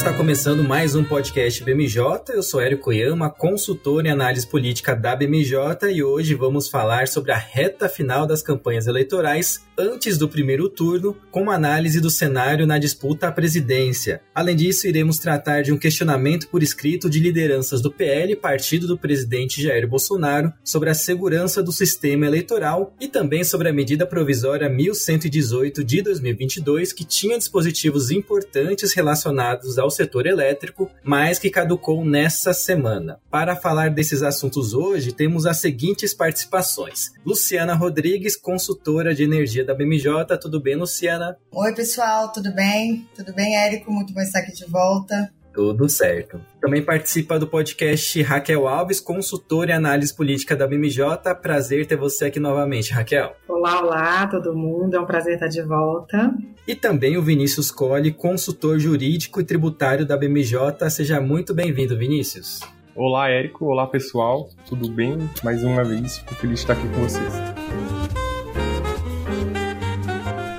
Está começando mais um podcast BMJ. Eu sou Érico Koyama, consultor em análise política da BMJ e hoje vamos falar sobre a reta final das campanhas eleitorais antes do primeiro turno, com uma análise do cenário na disputa à presidência. Além disso, iremos tratar de um questionamento por escrito de lideranças do PL, partido do presidente Jair Bolsonaro, sobre a segurança do sistema eleitoral e também sobre a medida provisória 1118 de 2022, que tinha dispositivos importantes relacionados ao setor elétrico, mas que caducou nessa semana. Para falar desses assuntos hoje, temos as seguintes participações: Luciana Rodrigues, consultora de energia da BMJ. Tudo bem, Luciana? Oi, pessoal, tudo bem? Tudo bem, Érico? Muito bom estar aqui de volta. Tudo certo. Também participa do podcast Raquel Alves, consultora em análise política da BMJ. Prazer ter você aqui novamente, Raquel. Olá, olá, todo mundo. É um prazer estar de volta. E também o Vinícius Colli, consultor jurídico e tributário da BMJ. Seja muito bem-vindo, Vinícius. Olá, Érico. Olá, pessoal. Tudo bem? Mais uma vez, fico feliz de estar aqui com vocês.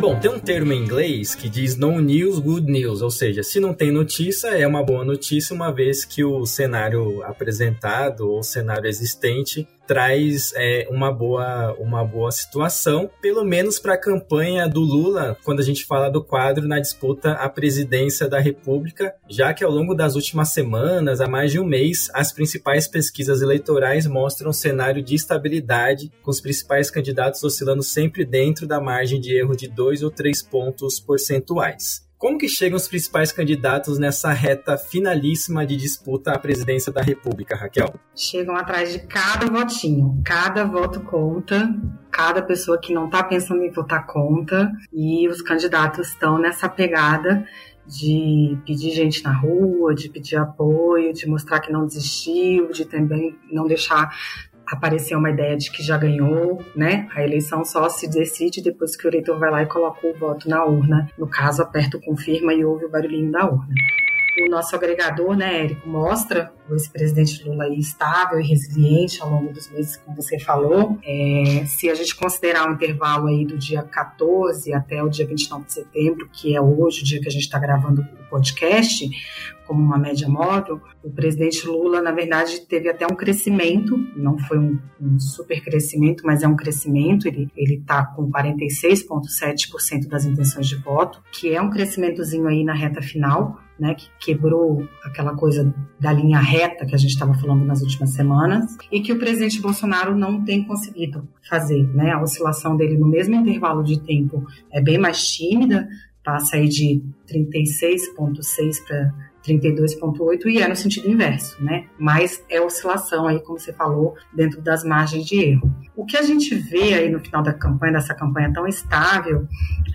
Bom, tem um termo em inglês que diz no news, good news, ou seja, se não tem notícia, é uma boa notícia, uma vez que o cenário apresentado ou cenário existente traz é, uma, boa, uma boa situação, pelo menos para a campanha do Lula, quando a gente fala do quadro na disputa à presidência da República, já que ao longo das últimas semanas, há mais de um mês, as principais pesquisas eleitorais mostram um cenário de estabilidade, com os principais candidatos oscilando sempre dentro da margem de erro de dois ou três pontos percentuais. Como que chegam os principais candidatos nessa reta finalíssima de disputa à presidência da República, Raquel? Chegam atrás de cada votinho, cada voto conta, cada pessoa que não está pensando em votar conta, e os candidatos estão nessa pegada de pedir gente na rua, de pedir apoio, de mostrar que não desistiu, de também não deixar aparecer uma ideia de que já ganhou, né? A eleição só se decide depois que o eleitor vai lá e coloca o voto na urna. No caso, aperta o confirma e ouve o barulhinho da urna. O nosso agregador, né, Érico, mostra o ex-presidente Lula aí estável e resiliente ao longo dos meses, como você falou. É, se a gente considerar o um intervalo aí do dia 14 até o dia 29 de setembro, que é hoje o dia que a gente está gravando o podcast, como uma média móvel, o presidente Lula, na verdade, teve até um crescimento, não foi um, um super crescimento, mas é um crescimento, ele está com 46,7% das intenções de voto, que é um crescimentozinho aí na reta final, né, que quebrou aquela coisa da linha reta que a gente estava falando nas últimas semanas, e que o presidente Bolsonaro não tem conseguido fazer. Né? A oscilação dele no mesmo intervalo de tempo é bem mais tímida, passa aí de 36,6 para 32,8 e é no sentido inverso, né? Mas é oscilação aí, como você falou, dentro das margens de erro. O que a gente vê aí no final da campanha, dessa campanha tão estável,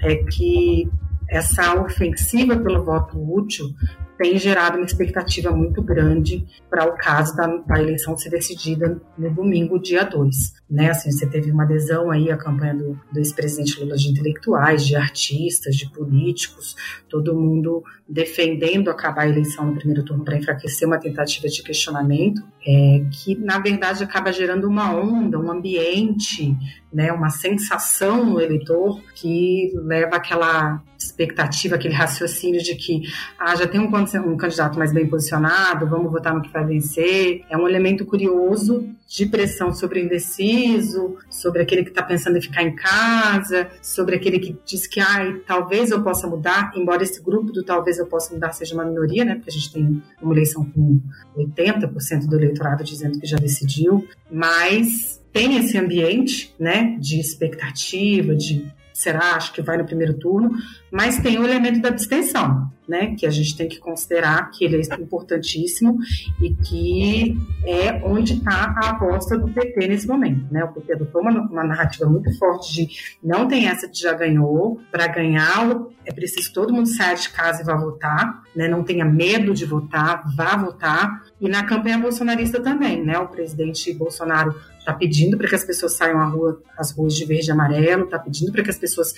é que essa ofensiva pelo voto útil tem gerado uma expectativa muito grande para o caso da, da, eleição ser decidida no domingo, dia 2. Né? Assim, você teve uma adesão aí à campanha do, do ex-presidente Lula de intelectuais, de artistas, de políticos, todo mundo defendendo acabar a eleição no primeiro turno para enfraquecer uma tentativa de questionamento, é, que na verdade acaba gerando uma onda, um ambiente, né, uma sensação no eleitor que leva aquela expectativa, aquele raciocínio de que ah, já tem um, um candidato mais bem posicionado, vamos votar no que vai vencer. É um elemento curioso de pressão sobre o indeciso, sobre aquele que está pensando em ficar em casa, sobre aquele que diz que ah, talvez eu possa mudar, embora esse grupo do talvez eu possa mudar seja uma minoria, né? Porque a gente tem uma eleição com 80% do eleitorado dizendo que já decidiu, mas tem esse ambiente, né, de expectativa, de será, acho que vai no primeiro turno, mas tem o elemento da abstenção, né, que a gente tem que considerar que ele é importantíssimo e que é onde está a aposta do PT nesse momento, né, o PT adotou uma, uma narrativa muito forte de não tem essa de já ganhou, para ganhá-lo é preciso que todo mundo saia de casa e vá votar, né, não tenha medo de votar, vá votar, e na campanha bolsonarista também, né, o presidente Bolsonaro está pedindo para que as pessoas saiam à rua, às ruas de verde e amarelo, está pedindo para que as pessoas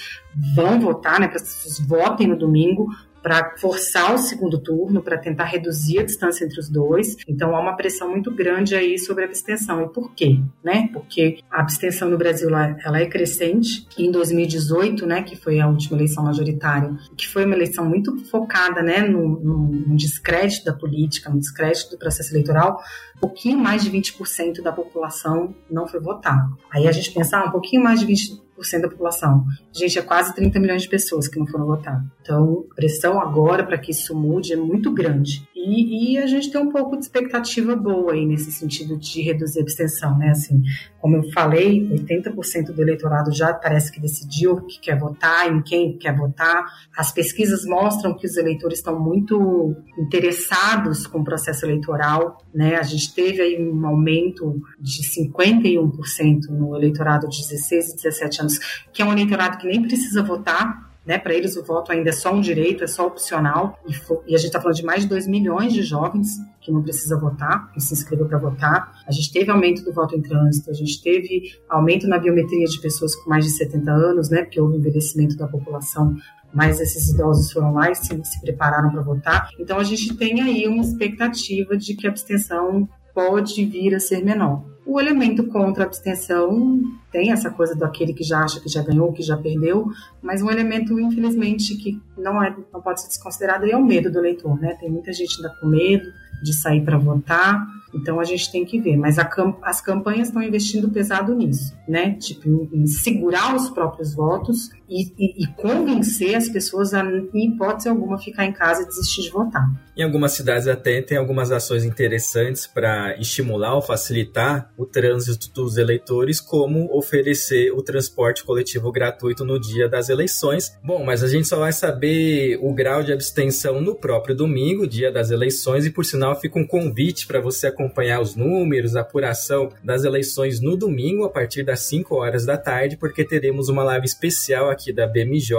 vão votar, né, para as pessoas votem no domingo, para forçar o segundo turno, para tentar reduzir a distância entre os dois. Então há uma pressão muito grande aí sobre a abstenção. E por quê? Né? Porque a abstenção no Brasil ela é crescente. Em 2018, né, que foi a última eleição majoritária, que foi uma eleição muito focada né, no, no, no descrédito da política, no descrédito do processo eleitoral, um pouquinho mais de 20% da população não foi votar. Aí a gente pensar ah, um pouquinho mais de 20% da população. Gente, é quase 30 milhões de pessoas que não foram votar. Então, a pressão agora para que isso mude é muito grande. E, e, a gente tem um pouco de expectativa boa aí nesse sentido de reduzir a abstenção, né? Assim, como eu falei, 80% do eleitorado já parece que decidiu que quer votar, em quem quer votar. As pesquisas mostram que os eleitores estão muito interessados com o processo eleitoral, né? A gente teve aí um aumento de 51% no eleitorado de 16 e 17 anos, que é um eleitorado que nem precisa votar, né? Para eles o voto ainda é só um direito, é só opcional. E, e a gente está falando de mais de 2 milhões de jovens que não precisa votar, que se inscreveu para votar. A gente teve aumento do voto em trânsito, a gente teve aumento na biometria de pessoas com mais de 70 anos, né? Porque houve envelhecimento da população mas esses idosos foram lá e se, se prepararam para votar. Então a gente tem aí uma expectativa de que a abstenção pode vir a ser menor. O elemento contra a abstenção tem essa coisa do aquele que já acha que já ganhou, que já perdeu, mas um elemento, infelizmente, que não, é, não pode ser desconsiderado é o medo do eleitor, né? Tem muita gente ainda com medo de sair para votar, então a gente tem que ver. Mas as campanhas estão investindo pesado nisso, né? Tipo, em, em segurar os próprios votos e, e, e, convencer as pessoas a, em hipótese alguma, ficar em casa e desistir de votar. Em algumas cidades até tem algumas ações interessantes para estimular ou facilitar o trânsito dos eleitores, como oferecer o transporte coletivo gratuito no dia das eleições. Bom, mas a gente só vai saber o grau de abstenção no próprio domingo, dia das eleições, e por sinal fica um convite para você acompanhar os números, a apuração das eleições no domingo, a partir das 5 horas da tarde, porque teremos uma live especial aqui da BMJ,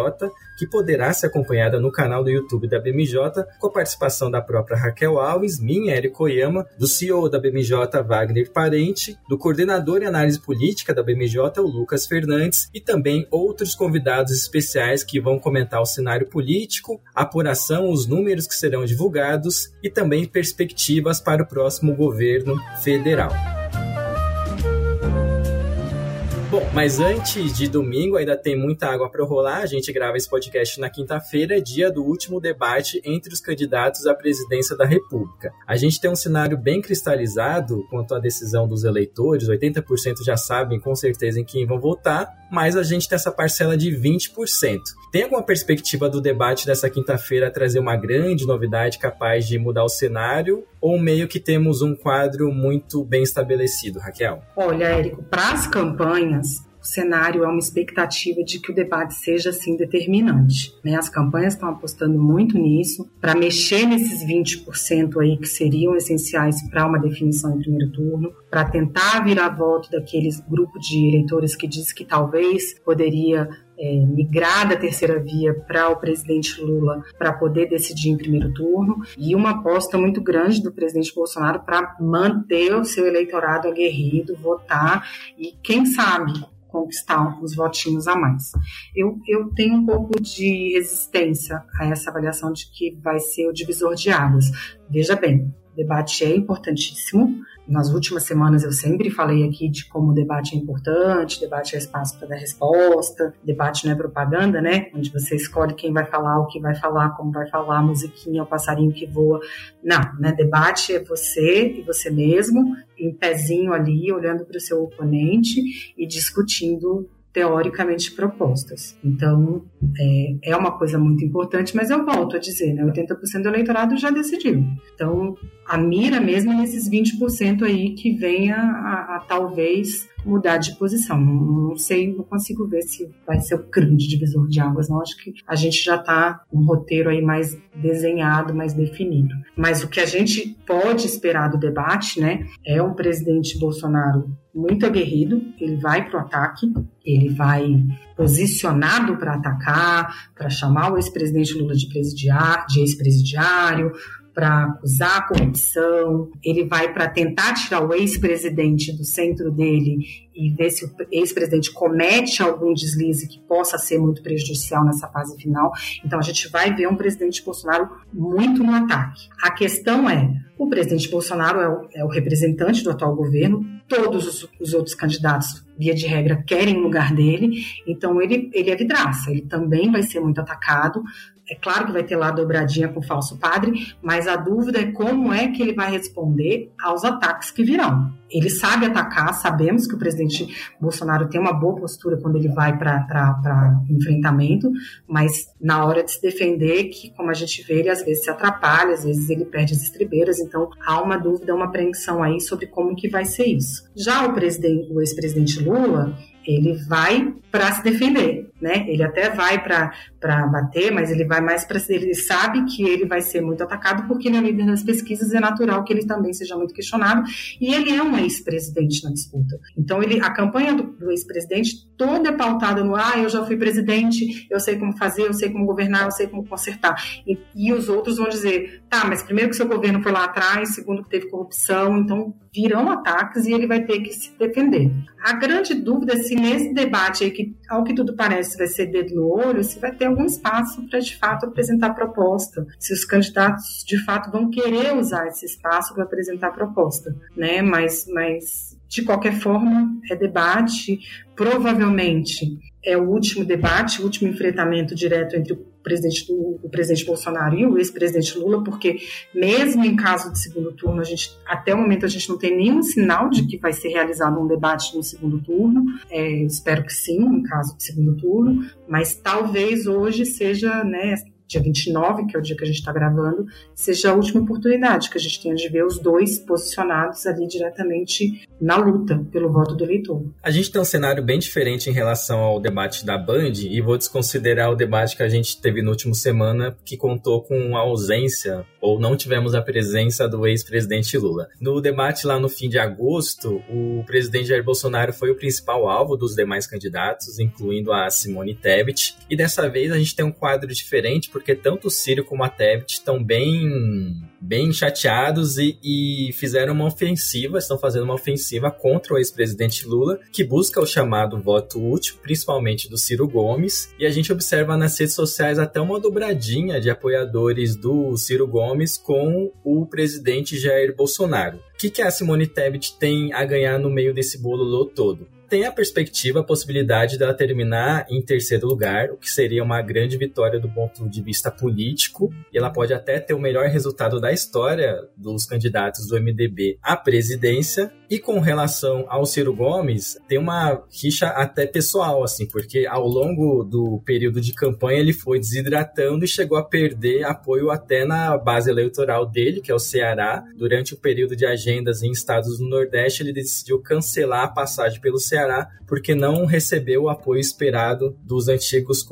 que poderá ser acompanhada no canal do YouTube da BMJ, com a participação da própria Raquel Alves, minha, Érico Oyama, do CEO da BMJ, Wagner Parente, do coordenador em análise política da BMJ, o Lucas Fernandes, e também outros convidados especiais que vão comentar o cenário político, apuração, os números que serão divulgados e também perspectivas para o próximo governo federal. Bom, mas antes de domingo, ainda tem muita água para rolar. A gente grava esse podcast na quinta-feira, dia do último debate entre os candidatos à presidência da República. A gente tem um cenário bem cristalizado quanto à decisão dos eleitores, 80% já sabem com certeza em quem vão votar, mas a gente tem essa parcela de 20%. Tem alguma perspectiva do debate dessa quinta-feira trazer uma grande novidade capaz de mudar o cenário? Ou meio que temos um quadro muito bem estabelecido, Raquel? Olha, Érico, para as campanhas, o cenário é uma expectativa de que o debate seja assim determinante. Né? As campanhas estão apostando muito nisso para mexer nesses 20% aí que seriam essenciais para uma definição em primeiro turno, para tentar virar voto daqueles grupo de eleitores que diz que talvez poderia é, migrar da terceira via para o presidente Lula para poder decidir em primeiro turno e uma aposta muito grande do presidente Bolsonaro para manter o seu eleitorado aguerrido, votar e quem sabe conquistar os votinhos a mais. Eu, eu tenho um pouco de resistência a essa avaliação de que vai ser o divisor de águas. Veja bem, debate é importantíssimo, nas últimas semanas eu sempre falei aqui de como o debate é importante, debate é espaço para dar resposta, debate não é propaganda, né? Onde você escolhe quem vai falar, o que vai falar, como vai falar, a musiquinha, o passarinho que voa. Não, né? Debate é você e você mesmo, em pezinho ali, olhando para o seu oponente e discutindo teoricamente propostas. Então, é, é uma coisa muito importante, mas eu volto a dizer, né, 80% do eleitorado já decidiu. Então, a mira mesmo é nesses 20% aí que venha a, a, talvez mudar de posição. Não, não, sei, não consigo ver se vai ser o grande divisor de águas. Não acho que a gente já está um roteiro aí mais desenhado, mais definido. Mas o que a gente pode esperar do debate, né, é um presidente Bolsonaro muito aguerrido, ele vai para o ataque, ele vai posicionado para atacar, para chamar o ex-presidente Lula de presidiário, de ex-presidiário, para acusar a corrupção, ele vai para tentar tirar o ex-presidente do centro dele e ver se o ex-presidente comete algum deslize que possa ser muito prejudicial nessa fase final. Então a gente vai ver um presidente Bolsonaro muito no ataque. A questão é, o presidente Bolsonaro é o, é o representante do atual governo, todos os, os, outros candidatos, via de regra, querem o lugar dele, então ele, ele é vidraça, ele também vai ser muito atacado, é claro que vai ter lá dobradinha com o falso padre, mas a dúvida é como é que ele vai responder aos ataques que virão. Ele sabe atacar, sabemos que o presidente Bolsonaro tem uma boa postura quando ele vai para enfrentamento, mas na hora de se defender, que como a gente vê, ele às vezes se atrapalha, às vezes ele perde as estribeiras, então há uma dúvida, uma apreensão aí sobre como que vai ser isso. Já o, presidente, o ex-presidente Lula, ele vai para se defender, né? Ele até vai para bater, mas ele vai mais para ele sabe que ele vai ser muito atacado porque ele é líder das pesquisas, é natural que ele também seja muito questionado e ele é um ex-presidente na disputa. Então ele a campanha do, do ex-presidente toda é pautada no ah, eu já fui presidente, eu sei como fazer, eu sei como governar, eu sei como consertar. E, e os outros vão dizer, tá, mas primeiro que seu governo foi lá atrás, segundo que teve corrupção, então virão ataques e ele vai ter que se defender. A grande dúvida é se nesse debate aí, que ao que tudo parece vai ser dedo no olho, se vai ter algum espaço para de fato apresentar proposta, se os candidatos de fato vão querer usar esse espaço para apresentar proposta, né? Mas, mas de qualquer forma é debate, provavelmente é o último debate, o último enfrentamento direto entre o presidente, o, presidente Bolsonaro e o ex-presidente Lula, porque mesmo em caso de segundo turno, a gente, até o momento a gente não tem nenhum sinal de que vai ser realizado um debate no segundo turno. É, espero que sim, em caso de segundo turno, mas talvez hoje seja, né, dia 29, que é o dia que a gente está gravando, seja a última oportunidade que a gente tenha de ver os dois posicionados ali diretamente na luta pelo voto do eleitor. A gente tem um cenário bem diferente em relação ao debate da Band e vou desconsiderar o debate que a gente teve no último semana, que contou com a ausência ou não tivemos a presença do ex-presidente Lula. No debate lá no fim de agosto, o presidente Jair Bolsonaro foi o principal alvo dos demais candidatos, incluindo a Simone Tebet, e dessa vez a gente tem um quadro diferente porque tanto o Ciro como a Tebet estão bem, bem chateados e, e fizeram uma ofensiva, estão fazendo uma ofensiva contra o ex-presidente Lula, que busca o chamado voto útil, principalmente do Ciro Gomes. E a gente observa nas redes sociais até uma dobradinha de apoiadores do Ciro Gomes com o presidente Jair Bolsonaro. O que, que a Simone Tebet tem a ganhar no meio desse bolo todo? Tem a perspectiva, a possibilidade dela terminar em terceiro lugar, o que seria uma grande vitória do ponto de vista político, e ela pode até ter o melhor resultado da história dos candidatos do MDB à presidência. E com relação ao Ciro Gomes, tem uma rixa até pessoal, assim, porque ao longo do período de campanha ele foi desidratando e chegou a perder apoio até na base eleitoral dele, que é o Ceará. Durante o período de agendas em estados do Nordeste, ele decidiu cancelar a passagem pelo Ceará Ceará porque não recebeu o apoio esperado dos antigos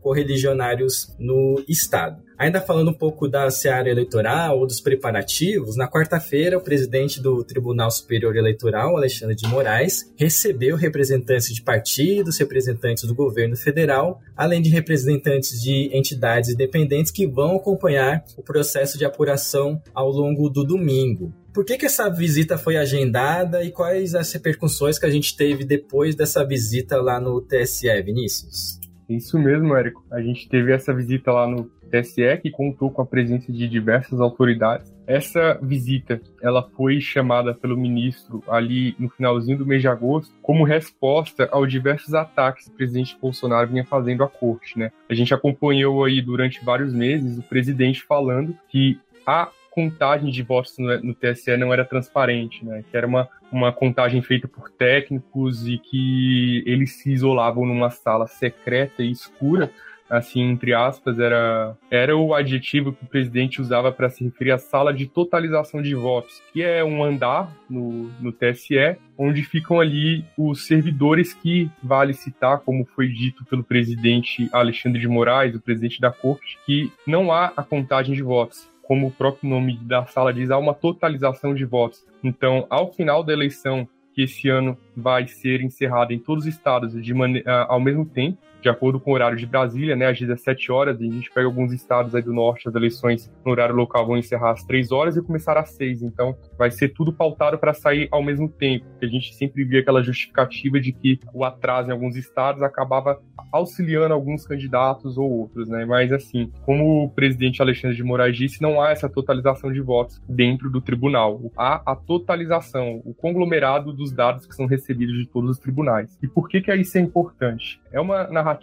correligionários no estado. Ainda falando um pouco da seara eleitoral ou dos preparativos, na quarta-feira, o presidente do Tribunal Superior Eleitoral, Alexandre de Moraes, recebeu representantes de partidos, representantes do governo federal, além de representantes de entidades independentes que vão acompanhar o processo de apuração ao longo do domingo. Por que, que essa visita foi agendada e quais as repercussões que a gente teve depois dessa visita lá no TSE, Vinícius? Isso mesmo, Érico. A gente teve essa visita lá no TSE que contou com a presença de diversas autoridades. Essa visita, ela foi chamada pelo ministro ali no finalzinho do mês de agosto como resposta aos diversos ataques que o presidente Bolsonaro vinha fazendo à corte, né? A gente acompanhou aí durante vários meses o presidente falando que a contagem de votos no, no, TSE não era transparente, né? Que era uma, uma contagem feita por técnicos e que eles se isolavam numa sala secreta e escura, assim, entre aspas, era, era o adjetivo que o presidente usava para se referir à sala de totalização de votos, que é um andar no, no TSE, onde ficam ali os servidores que vale citar, como foi dito pelo presidente Alexandre de Moraes, o presidente da corte, que não há a contagem de votos como o próprio nome da sala diz, há uma totalização de votos. Então, ao final da eleição, que esse ano vai ser encerrada em todos os estados de ao mesmo tempo de acordo com o horário de Brasília, né, às 17 horas, e a gente pega alguns estados aí do norte, as eleições no horário local vão encerrar às 3 horas e começar às 6, então vai ser tudo pautado para sair ao mesmo tempo, a gente sempre via aquela justificativa de que o atraso em alguns estados acabava auxiliando alguns candidatos ou outros, né, mas assim, como o presidente Alexandre de Moraes disse, não há essa totalização de votos dentro do tribunal, há a totalização, o conglomerado dos dados que são recebidos de todos os tribunais. E por que que isso é importante? É uma narrativa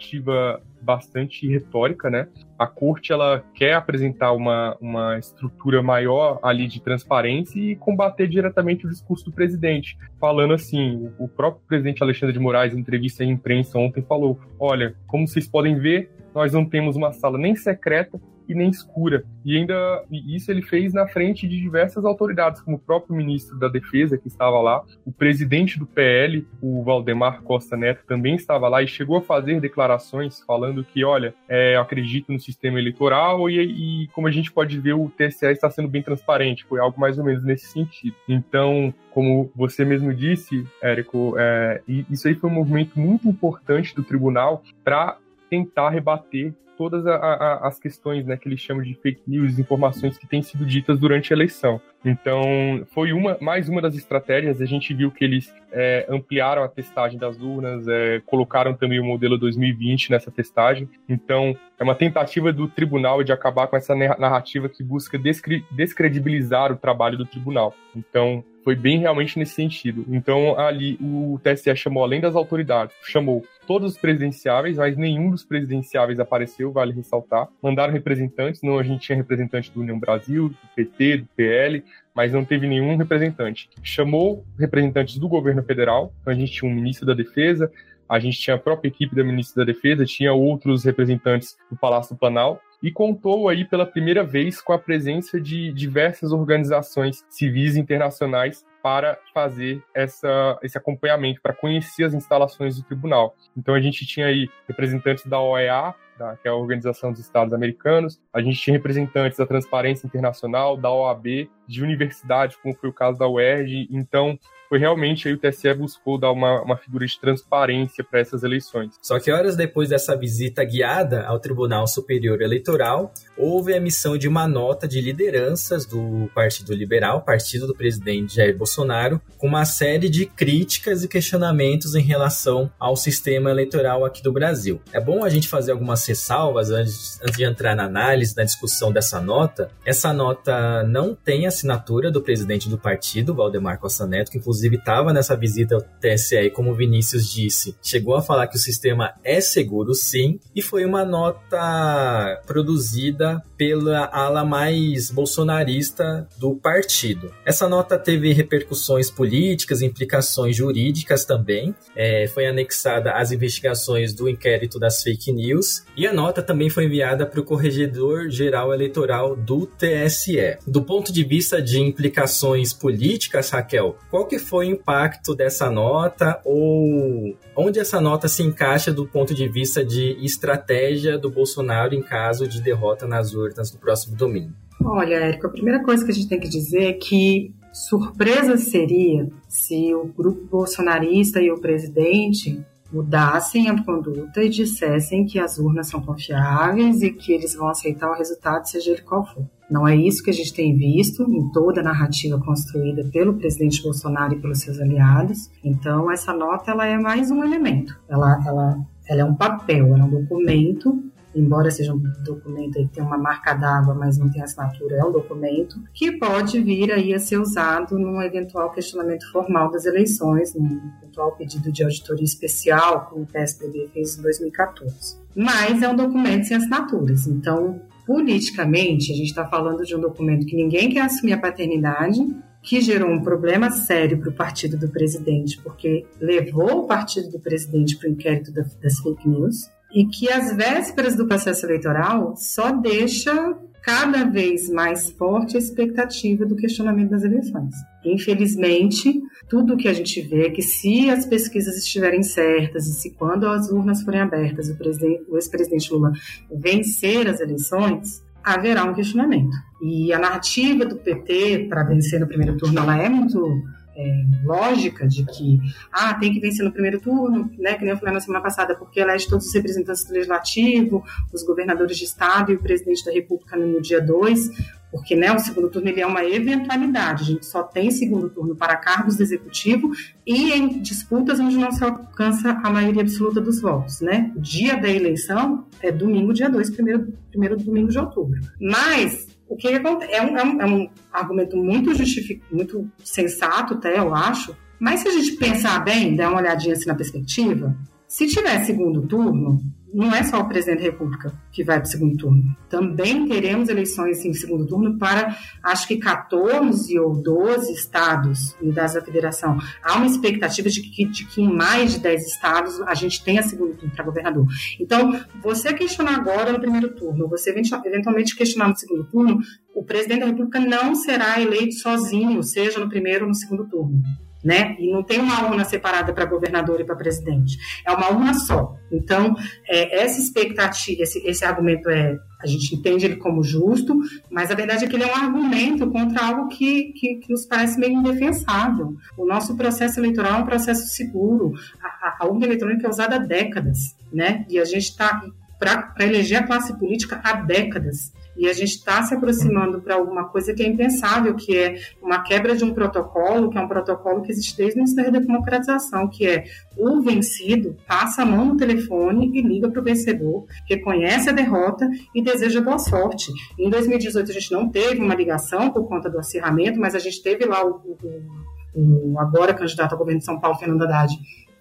bastante retórica, né? A corte ela quer apresentar uma, uma estrutura maior ali de transparência e combater diretamente o discurso do presidente, falando assim, o próprio presidente Alexandre de Moraes, em entrevista à imprensa ontem, falou: olha, como vocês podem ver, nós não temos uma sala nem secreta e nem escura. E ainda isso ele fez na frente de diversas autoridades, como o próprio ministro da Defesa, que estava lá, o presidente do PL, o Valdemar Costa Neto, também estava lá e chegou a fazer declarações falando que, olha, é, acredito no sistema eleitoral e, e, como a gente pode ver, o TSE está sendo bem transparente, foi algo mais ou menos nesse sentido. Então, como você mesmo disse, Érico, é, isso aí foi um movimento muito importante do tribunal para tentar rebater todas a, a, as questões né, que eles chamam de fake news, informações que têm sido ditas durante a eleição. Então, foi uma mais uma das estratégias. A gente viu que eles é, ampliaram a testagem das urnas, é, colocaram também o modelo 2020 nessa testagem. Então, é uma tentativa do tribunal de acabar com essa narrativa que busca descre descredibilizar o trabalho do tribunal. Então, foi bem realmente nesse sentido. Então, ali, o TSE chamou, além das autoridades, chamou todos os presidenciáveis, mas nenhum dos presidenciáveis apareceu, vale ressaltar. Mandaram representantes, não a gente tinha representante do União Brasil, do PT, do PL, mas não teve nenhum representante. Chamou representantes do governo federal, então a gente tinha um ministro da Defesa, a gente tinha a própria equipe da ministra da Defesa, tinha outros representantes do Palácio do Planalto, e contou aí pela primeira vez com a presença de diversas organizações civis internacionais para fazer essa, esse acompanhamento, para conhecer as instalações do tribunal. Então a gente tinha aí representantes da OEA, da, que é a Organização dos Estados Americanos, a gente tinha representantes da Transparência Internacional, da OAB, de universidades, como foi o caso da UERJ. Então, foi realmente aí o TSE buscou dar uma, uma figura de transparência para essas eleições. Só que horas depois dessa visita guiada ao Tribunal Superior Eleitoral, houve a emissão de uma nota de lideranças do Partido Liberal, partido do presidente Jair Bolsonaro, com uma série de críticas e questionamentos em relação ao sistema eleitoral aqui do Brasil. É bom a gente fazer algumas ressalvas antes, antes de entrar na análise, na discussão dessa nota. Essa nota não tem assinatura do presidente do partido, Valdemar Costa Neto, que inclusive estava nessa visita ao TSE, como o Vinícius disse, chegou a falar que o sistema é seguro sim, e foi uma nota produzida pela ala mais bolsonarista do partido. Essa nota teve repercussões políticas, implicações jurídicas também, é, foi anexada às investigações do inquérito das fake news, e a nota também foi enviada para o Corregedor Geral Eleitoral do TSE. Do ponto de vista de implicações políticas, Raquel, qual que foi o impacto dessa nota ou onde essa nota se encaixa do ponto de vista de estratégia do Bolsonaro em caso de derrota nas urnas no próximo domingo? Olha, Érico, a primeira coisa que a gente tem que dizer é que surpresa seria se o grupo bolsonarista e o presidente mudassem a conduta e dissessem que as urnas são confiáveis e que eles vão aceitar o resultado, seja ele qual for. Não é isso que a gente tem visto em toda a narrativa construída pelo presidente Bolsonaro e pelos seus aliados. Então, essa nota ela é mais um elemento. Ela, ela, ela é um papel, ela é um documento embora seja um documento que tem uma marca d'água, mas não tem assinatura, é um documento que pode vir aí a ser usado num eventual questionamento formal das eleições, num eventual pedido de auditoria especial, como o PSDB fez em 2014. Mas é um documento sem assinaturas, então politicamente, a gente está falando de um documento que ninguém quer assumir a paternidade, que gerou um problema sério para o partido do presidente, porque levou o partido do presidente para o inquérito das fake news, e que às vésperas do processo eleitoral só deixa cada vez mais forte a expectativa do questionamento das eleições. Infelizmente, tudo que a gente vê é que se as pesquisas estiverem certas e se quando as urnas forem abertas o, ex-presidente Lula vencer as eleições, haverá um questionamento. E a narrativa do PT para vencer no primeiro turno ela é muito é, lógica de que ah, tem que vencer no primeiro turno, né, que nem eu falei na semana passada, porque elege todos os representantes do legislativo, os governadores de estado e o presidente da república no dia 2, porque né, o segundo turno ele é uma eventualidade, a gente só tem segundo turno para cargos do executivo e em disputas onde não se alcança a maioria absoluta dos votos. Né? O dia da eleição é domingo, dia 2, primeiro, primeiro domingo de outubro. Mas o que acontece? É um, é um, é um argumento muito justificado, muito sensato, até, eu acho. Mas se a gente pensar bem, dar uma olhadinha assim na perspectiva, se tiver segundo turno, não é só o presidente da República que vai para o segundo turno. Também teremos eleições em segundo turno para, acho que 14 ou 12 estados unidades da federação. Há uma expectativa de que, de que em mais de 10 estados a gente tenha segundo turno para governador. Então, você questionar agora no primeiro turno, você eventualmente questionar no segundo turno, o presidente da República não será eleito sozinho, seja no primeiro ou no segundo turno né? E não tem uma urna separada para governador e para presidente. É uma urna só. Então, é, essa expectativa, esse, esse argumento é a gente entende ele como justo, mas a verdade é que ele é um argumento contra algo que, que, que nos parece meio indefensável. O nosso processo eleitoral é um processo seguro. A, a urna eletrônica é usada há décadas, né? E a gente está para eleger a classe política há décadas. E a gente está se aproximando para alguma coisa que é impensável, que é uma quebra de um protocolo, que é um protocolo que existe desde início da democratização, que é o vencido passa a mão no telefone e liga para o vencedor, reconhece a derrota e deseja boa sorte. Em 2018 a gente não teve uma ligação por conta do acirramento, mas a gente teve lá o, o, o agora candidato ao governo de São Paulo, Fernando Haddad,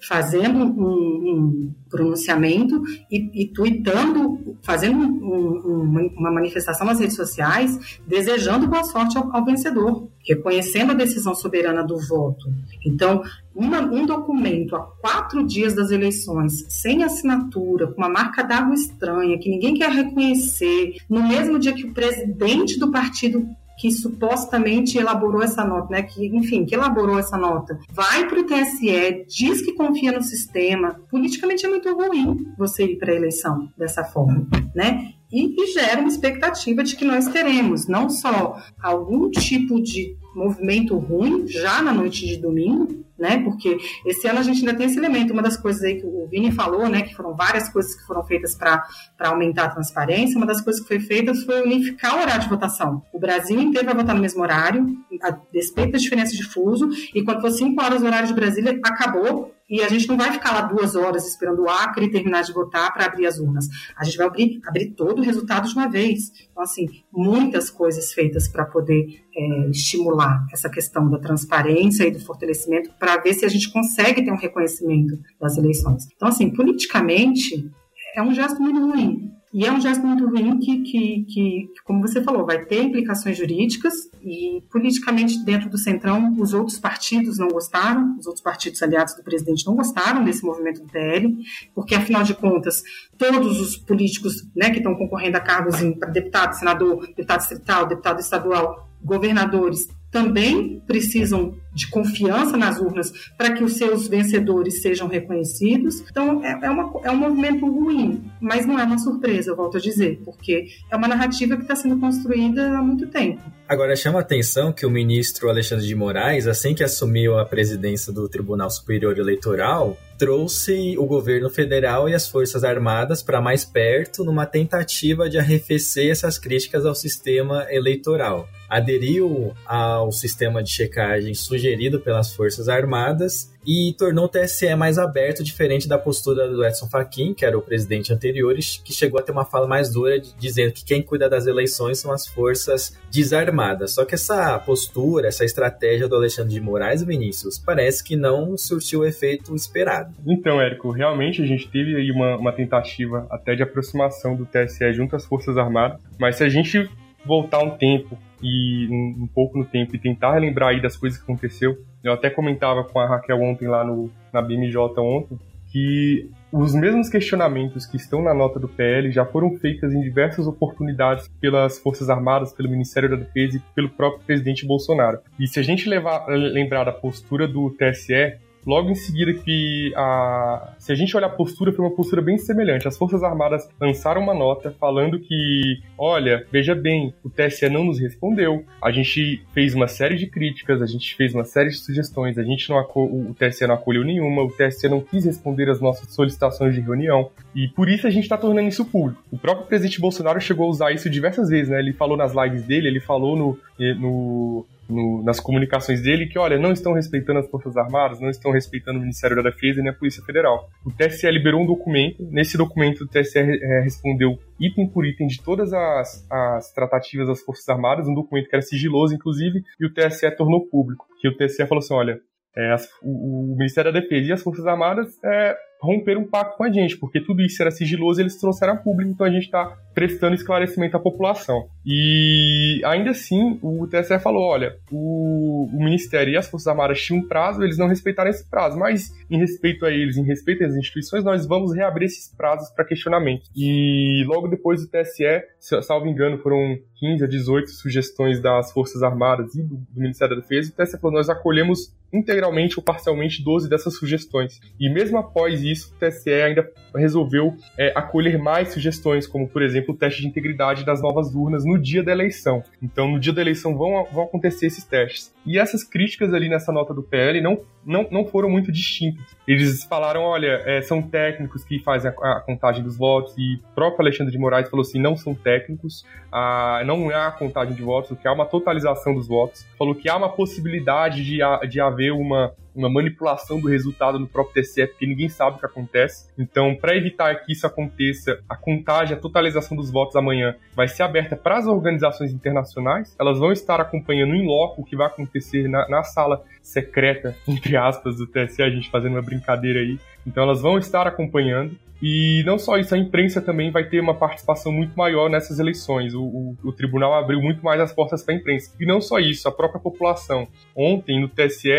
fazendo um, um pronunciamento e, e tweetando, fazendo um, uma manifestação nas redes sociais, desejando boa sorte ao, ao, vencedor, reconhecendo a decisão soberana do voto. Então, uma, um documento a quatro dias das eleições, sem assinatura, com uma marca d'água estranha, que ninguém quer reconhecer, no mesmo dia que o presidente do partido que supostamente elaborou essa nota, né? Que, enfim, que elaborou essa nota, vai para o TSE, diz que confia no sistema. Politicamente é muito ruim você ir para a eleição dessa forma, né? E, e gera uma expectativa de que nós teremos não só algum tipo de movimento ruim já na noite de domingo, né? Porque esse ano a gente ainda tem esse elemento. Uma das coisas aí que o Vini falou, né? Que foram várias coisas que foram feitas para aumentar a transparência. Uma das coisas que foi feita foi unificar o horário de votação. O Brasil inteiro vai votar no mesmo horário, a despeito das diferenças de fuso. E quando for 5 horas o horário de Brasília, acabou e a gente não vai ficar lá duas horas esperando o Acre terminar de votar para abrir as urnas. A gente vai abrir, abrir todo o resultado de uma vez. Então, assim, muitas coisas feitas para poder é, estimular essa questão da transparência e do fortalecimento para ver se a gente consegue ter um reconhecimento das eleições. Então, assim, politicamente, é um gesto muito ruim. E é um gesto muito ruim que, que, que, como você falou, vai ter implicações jurídicas e politicamente dentro do Centrão os outros partidos não gostaram, os outros partidos aliados do presidente não gostaram desse movimento do PL, porque afinal de contas todos os políticos né, que estão concorrendo a cargos para deputado, senador, deputado distrital, deputado estadual, governadores também precisam de confiança nas urnas para que os seus vencedores sejam reconhecidos. Então, é, é, uma, é um movimento ruim, mas não é uma surpresa, eu volto a dizer, porque é uma narrativa que está sendo construída há muito tempo. Agora, chama a atenção que o ministro Alexandre de Moraes, assim que assumiu a presidência do Tribunal Superior Eleitoral, trouxe o governo federal e as Forças Armadas para mais perto numa tentativa de arrefecer essas críticas ao sistema eleitoral. Aderiu ao sistema de checagem sugerido pelas Forças Armadas e tornou o TSE mais aberto, diferente da postura do Edson Fachin, que era o presidente anterior, que chegou a ter uma fala mais dura, dizendo que quem cuida das eleições são as forças desarmadas. Só que essa postura, essa estratégia do Alexandre de Moraes, Vinícius, parece que não surtiu o efeito esperado. Então, Érico, realmente a gente teve aí uma, uma tentativa até de aproximação do TSE junto às Forças Armadas, mas se a gente voltar um tempo e um, um pouco no tempo e tentar relembrar aí das coisas que aconteceu, eu até comentava com a Raquel ontem lá no, na BMJ ontem, que os mesmos questionamentos que estão na nota do PL já foram feitos em diversas oportunidades pelas Forças Armadas, pelo Ministério da Defesa e pelo próprio presidente Bolsonaro. E se a gente levar, lembrar da postura do TSE, logo em seguida que a. Se a gente olhar a postura, foi uma postura bem semelhante. As Forças Armadas lançaram uma nota falando que, olha, veja bem, o TSE não nos respondeu, a gente fez uma série de críticas, a gente fez uma série de sugestões, a gente não o TSE não acolheu nenhuma, o TSE não quis responder as nossas solicitações de reunião, e por isso a gente está tornando isso público. O próprio presidente Bolsonaro chegou a usar isso diversas vezes, né? Ele falou nas lives dele, ele falou no, no no, nas comunicações dele que, olha, não estão respeitando as Forças Armadas, não estão respeitando o Ministério da Defesa nem a Polícia Federal. O TSE liberou um documento, nesse documento o TSE é, respondeu item por item de todas as, as tratativas das Forças Armadas, um documento que era sigiloso, inclusive, e o TSE tornou público. Que o TSE falou assim, olha, é, as, o, o, Ministério da Defesa e as Forças Armadas é, romperam um pacto com a gente, porque tudo isso era sigiloso e eles trouxeram a público, então a gente está prestando esclarecimento à população. E ainda assim, o TSE falou: olha, o, o, Ministério e as Forças Armadas tinham um prazo, eles não respeitaram esse prazo, mas em respeito a eles, em respeito às instituições, nós vamos reabrir esses prazos para questionamento. E logo depois o TSE, salvo engano, foram 15 a 18 sugestões das Forças Armadas e do, do Ministério da Defesa, o TSE falou: nós acolhemos integralmente ou parcialmente 12 dessas sugestões. E mesmo após isso, o TSE ainda resolveu é, acolher mais sugestões, como por exemplo o teste de integridade das novas urnas no dia da eleição. Então, no dia da eleição vão, vão acontecer esses testes. E essas críticas ali nessa nota do PL não, não, não foram muito distintas. Eles falaram, olha, é, são técnicos que fazem a, a, contagem dos votos, e o próprio Alexandre de Moraes falou assim, não são técnicos, ah, não há contagem de votos, que há uma totalização dos votos. Falou que há uma possibilidade de, de haver uma uma manipulação do resultado no próprio TSE, porque ninguém sabe o que acontece. Então, para evitar que isso aconteça, a contagem, a totalização dos votos amanhã vai ser aberta para as organizações internacionais. Elas vão estar acompanhando em loco o que vai acontecer na, na sala secreta, entre aspas, do TSE, a gente fazendo uma brincadeira aí. Então, elas vão estar acompanhando. E não só isso, a imprensa também vai ter uma participação muito maior nessas eleições. O, o, o tribunal abriu muito mais as portas para a imprensa. E não só isso, a própria população. Ontem, no TSE,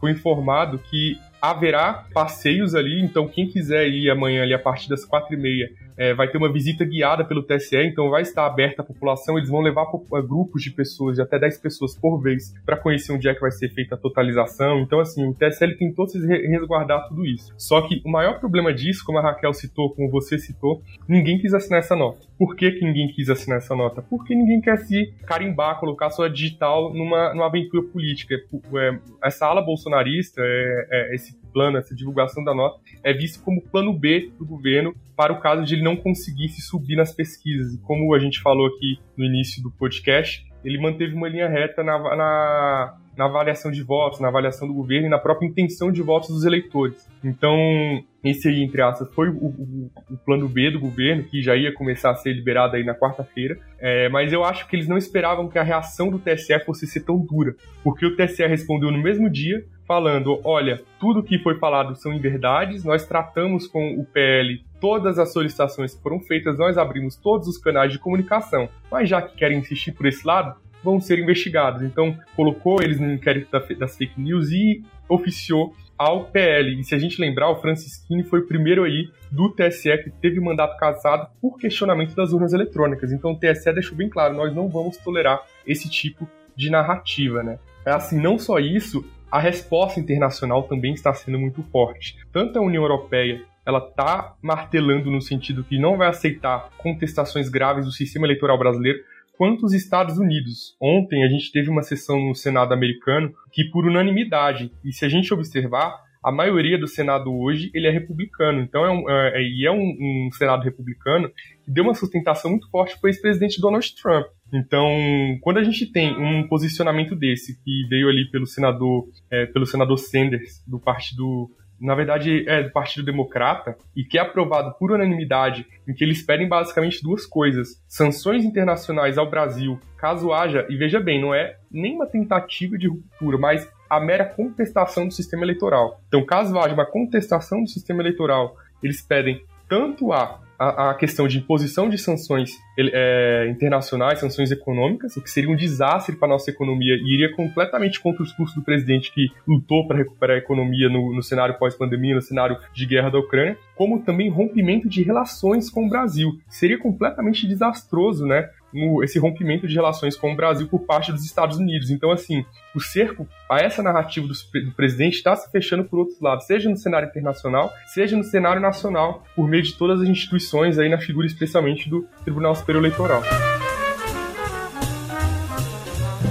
foi informado que haverá passeios ali, então quem quiser ir amanhã ali a partir das quatro e meia é, vai ter uma visita guiada pelo TSE, então vai estar aberta à população, eles vão levar grupos de pessoas, de até 10 pessoas por vez, para conhecer onde é que vai ser feita a totalização. Então, assim, o TSE tentou se resguardar tudo isso. Só que o maior problema disso, como a Raquel citou, como você citou, ninguém quis assinar essa nota. Por que, que ninguém quis assinar essa nota? Porque ninguém quer se carimbar, colocar sua digital numa, numa aventura política. É, essa ala bolsonarista, é, é, esse plano, essa divulgação da nota, é visto como plano B do governo para o caso de ele não conseguisse subir nas pesquisas. Como a gente falou aqui no início do podcast, ele manteve uma linha reta na, na, na avaliação de votos, na avaliação do governo e na própria intenção de votos dos eleitores. Então, esse aí, entre aspas, foi o, o, o, plano B do governo, que já ia começar a ser liberado aí na quarta-feira. É, mas eu acho que eles não esperavam que a reação do TSE fosse ser tão dura, porque o TSE respondeu no mesmo dia, falando: olha, tudo que foi falado são inverdades, nós tratamos com o PL todas as solicitações que foram feitas, nós abrimos todos os canais de comunicação, mas já que querem insistir por esse lado, vão ser investigados. Então, colocou eles no inquérito das fake news e oficiou ao PL. E se a gente lembrar, o Francisquini foi o primeiro aí do TSE que teve mandato casado por questionamento das urnas eletrônicas. Então o TSE deixou bem claro, nós não vamos tolerar esse tipo de narrativa, né? É assim, não só isso, a resposta internacional também está sendo muito forte. Tanto a União Europeia ela está martelando no sentido que não vai aceitar contestações graves do sistema eleitoral brasileiro, quanto os Estados Unidos. Ontem a gente teve uma sessão no Senado americano que, por unanimidade, e se a gente observar, a maioria do Senado hoje ele é republicano. Então é um, é, e é um, um, Senado republicano que deu uma sustentação muito forte para o ex-presidente Donald Trump. Então, quando a gente tem um posicionamento desse que veio ali pelo senador, é, pelo senador Sanders do partido na verdade, é do Partido Democrata e que é aprovado por unanimidade, em que eles pedem basicamente duas coisas: sanções internacionais ao Brasil, caso haja, e veja bem, não é nenhuma tentativa de ruptura, mas a mera contestação do sistema eleitoral. Então, caso haja uma contestação do sistema eleitoral, eles pedem tanto a a, a questão de imposição de sanções é, internacionais, sanções econômicas, o que seria um desastre para a nossa economia e iria completamente contra os cursos do presidente que lutou para recuperar a economia no, no cenário pós-pandemia, no cenário de guerra da Ucrânia, como também rompimento de relações com o Brasil. Seria completamente desastroso, né? Esse rompimento de relações com o Brasil por parte dos Estados Unidos. Então, assim, o cerco a essa narrativa do, do presidente está se fechando por outros lados, seja no cenário internacional, seja no cenário nacional, por meio de todas as instituições aí na figura especialmente do Tribunal Superior Eleitoral.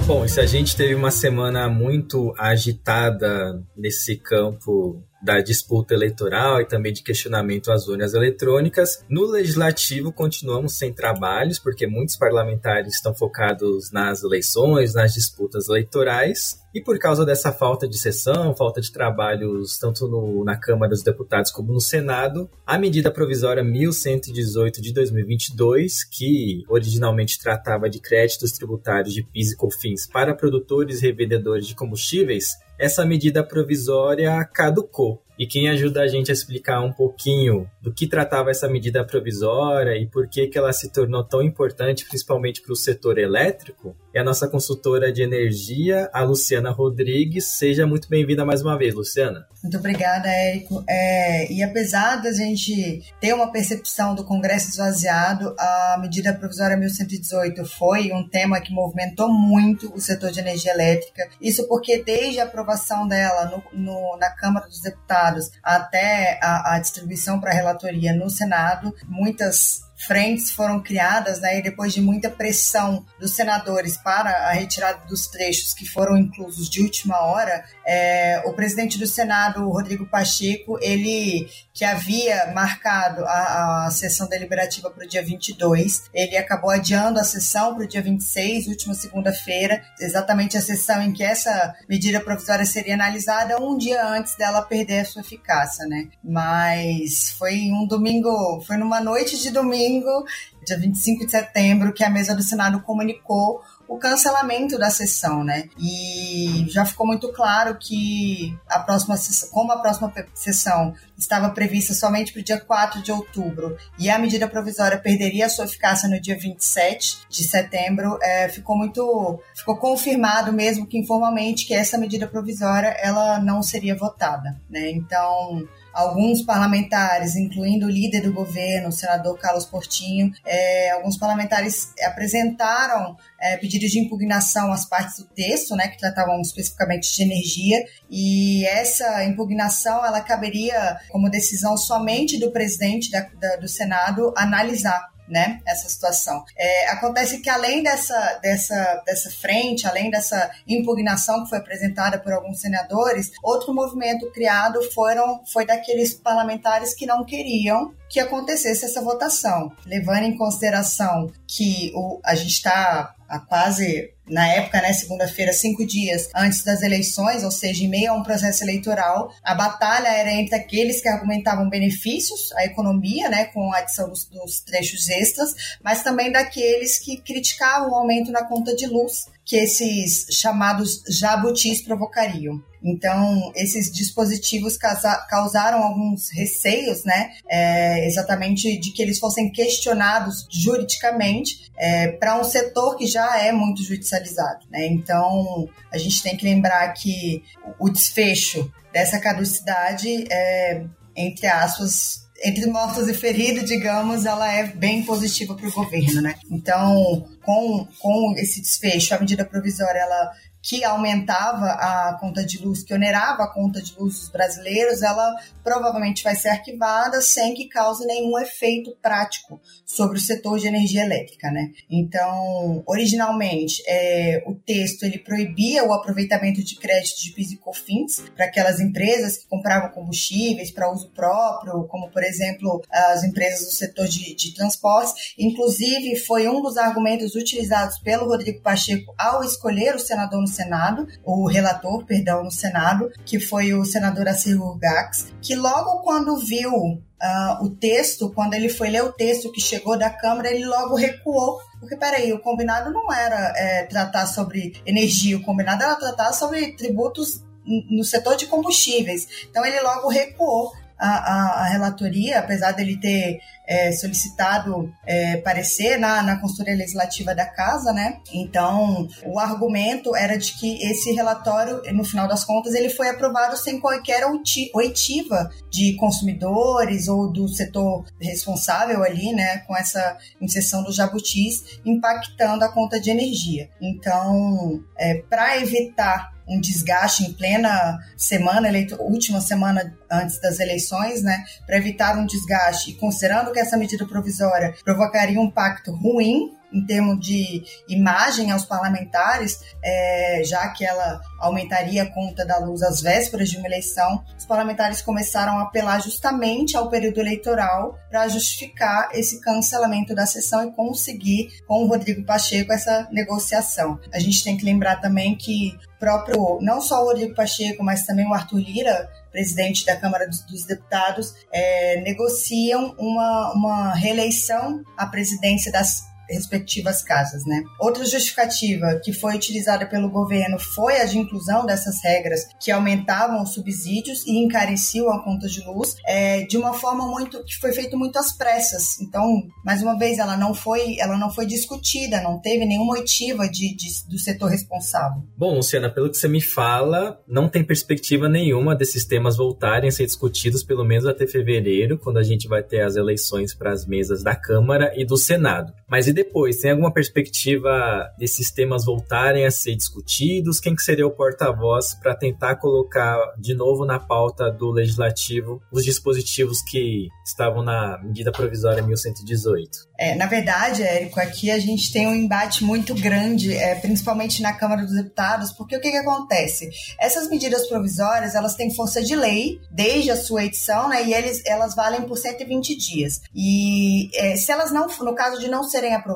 Bom, se a gente teve uma semana muito agitada nesse campo da disputa eleitoral e também de questionamento às urnas eletrônicas. No legislativo, continuamos sem trabalhos, porque muitos parlamentares estão focados nas eleições, nas disputas eleitorais. E por causa dessa falta de sessão, falta de trabalhos tanto no, na Câmara dos Deputados como no Senado, a medida provisória 1118 de 2022, que originalmente tratava de créditos tributários de PIS e COFINS para produtores e revendedores de combustíveis, essa medida provisória caducou. E quem ajuda a gente a explicar um pouquinho do que tratava essa medida provisória e por que, que ela se tornou tão importante, principalmente para o setor elétrico, é a nossa consultora de energia, a Luciana Rodrigues. Seja muito bem-vinda mais uma vez, Luciana. Muito obrigada, Érico. É, e apesar da gente ter uma percepção do Congresso esvaziado, a medida provisória 1118 foi um tema que movimentou muito o setor de energia elétrica. Isso porque desde a aprovação dela no, no, na Câmara dos Deputados, Deputados até a, a distribuição para a relatoria no Senado, muitas frentes foram criadas, né, e depois de muita pressão dos senadores para a retirada dos trechos que foram inclusos de última hora, é, o presidente do Senado, Rodrigo Pacheco, ele que havia marcado a, a sessão deliberativa para o dia 22, ele acabou adiando a sessão para o dia 26, última segunda-feira, exatamente a sessão em que essa medida provisória seria analisada um dia antes dela perder a sua eficácia, né? Mas foi um domingo, foi numa noite de domingo dia 25 de setembro, que a mesa do Senado comunicou o cancelamento da sessão, né? E já ficou muito claro que a próxima como a próxima sessão estava prevista somente para o dia 4 de outubro e a medida provisória perderia a sua eficácia no dia 27 de setembro, é, ficou muito ficou confirmado mesmo que informalmente que essa medida provisória ela não seria votada, né? Então alguns parlamentares, incluindo o líder do governo, o senador Carlos Portinho, é, alguns parlamentares apresentaram é, pedidos de impugnação às partes do texto, né, que tratavam especificamente de energia, e essa impugnação ela caberia como decisão somente do presidente da, da, do Senado analisar né, essa situação. É, acontece que além dessa, dessa, dessa frente, além dessa impugnação que foi apresentada por alguns senadores, outro movimento criado foram, foi daqueles parlamentares que não queriam que acontecesse essa votação, levando em consideração que o, a gente está há quase na época, né, segunda-feira, cinco dias antes das eleições, ou seja, em meio a um processo eleitoral, a batalha era entre aqueles que argumentavam benefícios à economia, né, com a adição dos, dos trechos extras, mas também daqueles que criticavam o aumento na conta de luz que esses chamados jabutis provocariam. Então, esses dispositivos causaram alguns receios, né? É, exatamente de que eles fossem questionados juridicamente é, para um setor que já é muito judicializado, né? Então, a gente tem que lembrar que o desfecho dessa caducidade é, entre aspas, entre mortos e feridos, digamos, ela é bem positiva para o governo, né? Então, com, com esse desfecho, a medida provisória ela que aumentava a conta de luz, que onerava a conta de luz dos brasileiros, ela provavelmente vai ser arquivada sem que cause nenhum efeito prático sobre o setor de energia elétrica, né? Então, originalmente, é, o texto ele proibia o aproveitamento de créditos de PIS e COFINS para aquelas empresas que compravam combustíveis para uso próprio, como por exemplo as empresas do setor de, de transportes. Inclusive, foi um dos argumentos utilizados pelo Rodrigo Pacheco ao escolher o senador no Senado, o relator, perdão, no Senado, que foi o senador Assir Gax, que logo quando viu uh, o texto, quando ele foi ler o texto que chegou da Câmara, ele logo recuou. Porque, peraí, o combinado não era é, tratar sobre energia, o combinado era tratar sobre tributos no setor de combustíveis. Então, ele logo recuou a, a, a relatoria, apesar dele ter é, solicitado é, parecer na, na consultoria legislativa da casa, né? Então, o argumento era de que esse relatório, no final das contas, ele foi aprovado sem qualquer oitiva de consumidores ou do setor responsável ali, né, com essa inserção do jabutis, impactando a conta de energia. Então, é, para evitar um desgaste em plena semana, última semana antes das eleições, né, para evitar um desgaste, e considerando que essa medida provisória provocaria um impacto ruim em termos de imagem aos parlamentares, é, já que ela aumentaria a conta da luz às vésperas de uma eleição, os parlamentares começaram a apelar justamente ao período eleitoral para justificar esse cancelamento da sessão e conseguir com o Rodrigo Pacheco essa negociação. A gente tem que lembrar também que próprio, não só o Rodrigo Pacheco, mas também o Arthur Lira, presidente da Câmara dos, dos Deputados, é, negociam uma, uma reeleição à presidência das respectivas casas, né? Outra justificativa que foi utilizada pelo governo foi a de inclusão dessas regras que aumentavam os subsídios e encareciam a conta de luz é, de uma forma muito que foi feito muito às pressas. Então, mais uma vez, ela não foi ela não foi discutida, não teve nenhuma oitiva de, de do setor responsável. Bom, Luciana, pelo que você me fala, não tem perspectiva nenhuma desses temas voltarem a ser discutidos pelo menos até fevereiro, quando a gente vai ter as eleições para as mesas da Câmara e do Senado. Mas e depois? Tem alguma perspectiva desses temas voltarem a ser discutidos? Quem que seria o porta-voz para tentar colocar de novo na pauta do legislativo os dispositivos que estavam na medida provisória 1118? É, na verdade, Érico, aqui a gente tem um embate muito grande, é, principalmente na Câmara dos Deputados, porque o que, que acontece? Essas medidas provisórias, elas têm força de lei desde a sua edição, né, e eles, elas valem por 120 dias. E é, se elas não, no caso de não serem aprovadas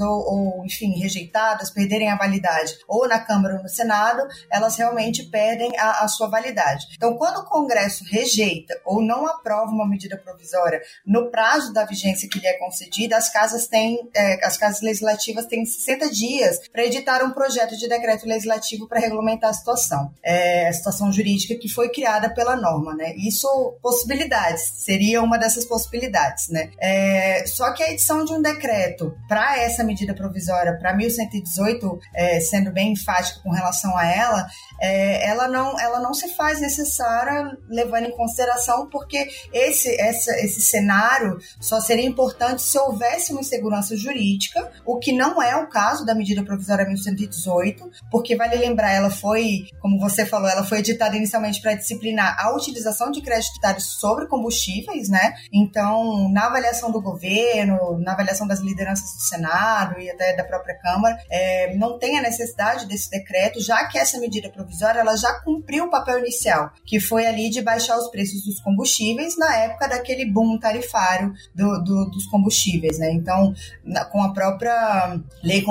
ou, ou, enfim, rejeitadas, perderem a validade, ou na Câmara ou no Senado, elas realmente perdem a, a sua validade. Então, quando o Congresso rejeita ou não aprova uma medida provisória no prazo da vigência que lhe é concedida, as casas têm, é, as casas legislativas têm 60 dias para editar um projeto de decreto legislativo para regulamentar a situação, é, a situação jurídica que foi criada pela norma, né? Isso, possibilidades, seria uma dessas possibilidades, né? É, só que a edição de um decreto para essa medida provisória, para 1118, é, sendo bem enfático com relação a ela, é, ela, não, ela não se faz necessária levando em consideração porque esse, essa, esse cenário só seria importante se houvesse uma insegurança jurídica, o que não é o caso da medida provisória 1118, porque vale lembrar, ela foi, como você falou, ela foi editada inicialmente para disciplinar a utilização de créditos sobre combustíveis, né? Então, na avaliação do governo, na avaliação das lideranças do Senado e até da própria Câmara, é, não tem a necessidade desse decreto, já que essa medida provisória ela já cumpriu o papel inicial, que foi ali de baixar os preços dos combustíveis na época daquele boom tarifário do, do, dos combustíveis, né? Então, na, com a própria lei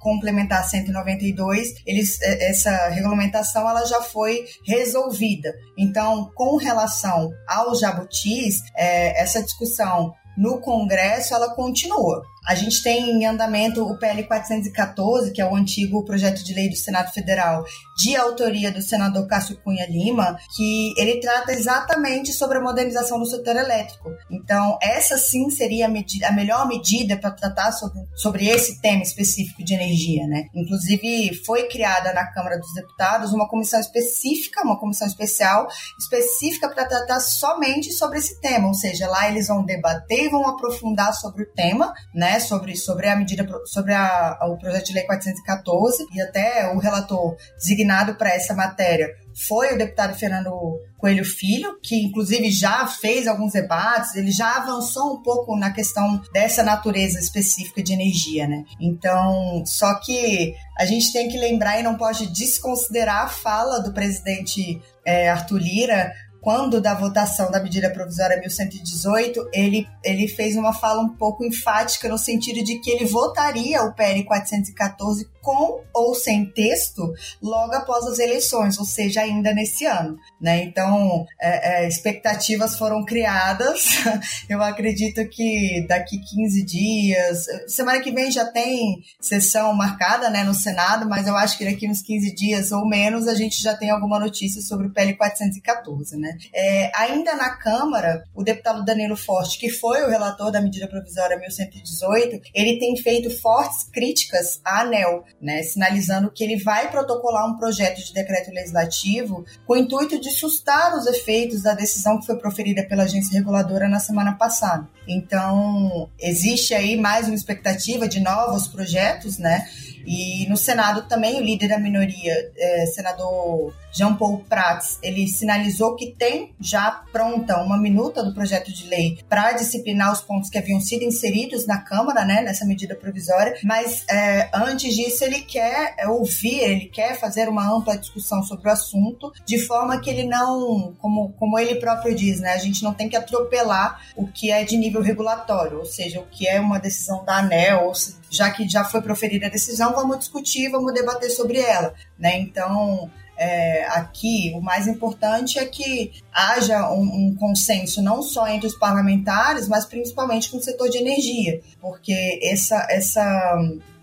complementar 192, eles, é, essa regulamentação ela já foi resolvida. Então, com relação aos jabutis, é, essa discussão no Congresso ela continua. A gente tem em andamento o PL 414, que é o antigo projeto de lei do Senado Federal, de autoria do senador Cássio Cunha Lima, que ele trata exatamente sobre a modernização do setor elétrico. Então, essa sim seria a, medida, a melhor medida para tratar sobre, sobre esse tema específico de energia, né? Inclusive, foi criada na Câmara dos Deputados uma comissão específica, uma comissão especial, específica para tratar somente sobre esse tema, ou seja, lá eles vão debater e vão aprofundar sobre o tema, né? Né, sobre, sobre a medida, sobre a, o projeto de lei 414 e até o relator designado para essa matéria foi o deputado Fernando Coelho Filho, que inclusive já fez alguns debates, ele já avançou um pouco na questão dessa natureza específica de energia, né? Então, só que a gente tem que lembrar e não pode desconsiderar a fala do presidente é, Arthur Lira quando da votação da medida provisória 1118, ele, ele fez uma fala um pouco enfática no sentido de que ele votaria o PL 414 com ou sem texto logo após as eleições, ou seja, ainda nesse ano. Né? Então, é, é, expectativas foram criadas. Eu acredito que daqui 15 dias, semana que vem já tem sessão marcada né, no Senado, mas eu acho que daqui uns 15 dias ou menos a gente já tem alguma notícia sobre o PL 414. Né? É, ainda na Câmara, o deputado Danilo Forte, que foi o relator da medida provisória 1118, ele tem feito fortes críticas à ANEL, né? sinalizando que ele vai protocolar um projeto de decreto legislativo com o intuito de sustar os efeitos da decisão que foi proferida pela agência reguladora na semana passada. Então, existe aí mais uma expectativa de novos projetos, né? E no Senado também o líder da minoria, é, senador Jean Paul Prats, ele sinalizou que tem já pronta uma minuta do projeto de lei para disciplinar os pontos que haviam sido inseridos na Câmara, né, nessa medida provisória, mas é, antes disso ele quer ouvir, ele quer fazer uma ampla discussão sobre o assunto, de forma que ele não, como, como ele próprio diz, né, a gente não tem que atropelar o que é de nível regulatório, ou seja, o que é uma decisão da ANEL, ou se, já que já foi proferida a decisão, vamos discutir, vamos debater sobre ela, né? Então, é, aqui, o mais importante é que haja um, um, consenso não só entre os parlamentares, mas principalmente com o setor de energia, porque essa, essa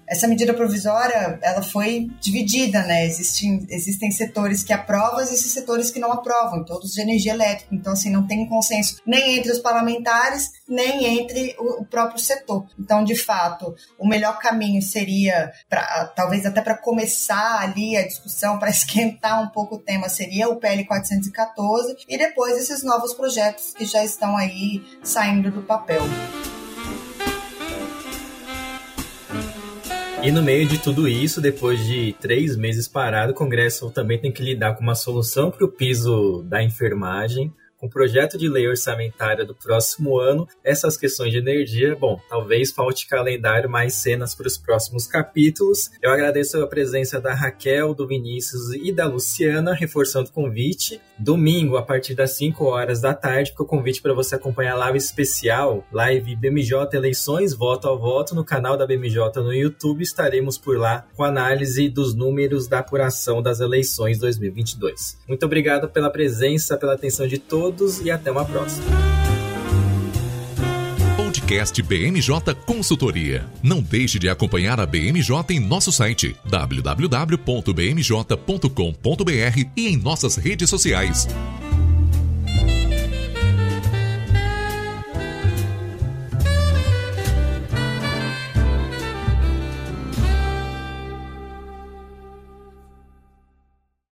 essa medida provisória ela foi dividida, né? Existem, existem setores que aprovam existem setores que não aprovam, todos de energia elétrica. Então, assim, não tem consenso nem entre os parlamentares, nem entre o, o próprio setor. Então, de fato, o melhor caminho seria, pra, talvez até para começar ali a discussão, para esquentar um pouco o tema, seria o PL 414 e depois esses novos projetos que já estão aí saindo do papel. E no meio de tudo isso, depois de três meses parado, o Congresso também tem que lidar com uma solução para o piso da enfermagem, com o projeto de lei orçamentária do próximo ano, essas questões de energia, bom, talvez falte calendário mais cenas para os próximos capítulos. Eu agradeço a presença da Raquel, do Vinícius e da Luciana, reforçando o convite. Domingo, a partir das 5 horas da tarde, fica o convite para você acompanhar a live especial, live BMJ Eleições, voto a voto, no canal da BMJ no YouTube. Estaremos por lá com análise dos números da apuração das eleições 2022. Muito obrigado pela presença, pela atenção de todos todos e até uma próxima. Podcast BMJ Consultoria. Não deixe de acompanhar a BMJ em nosso site www.bmj.com.br e em nossas redes sociais.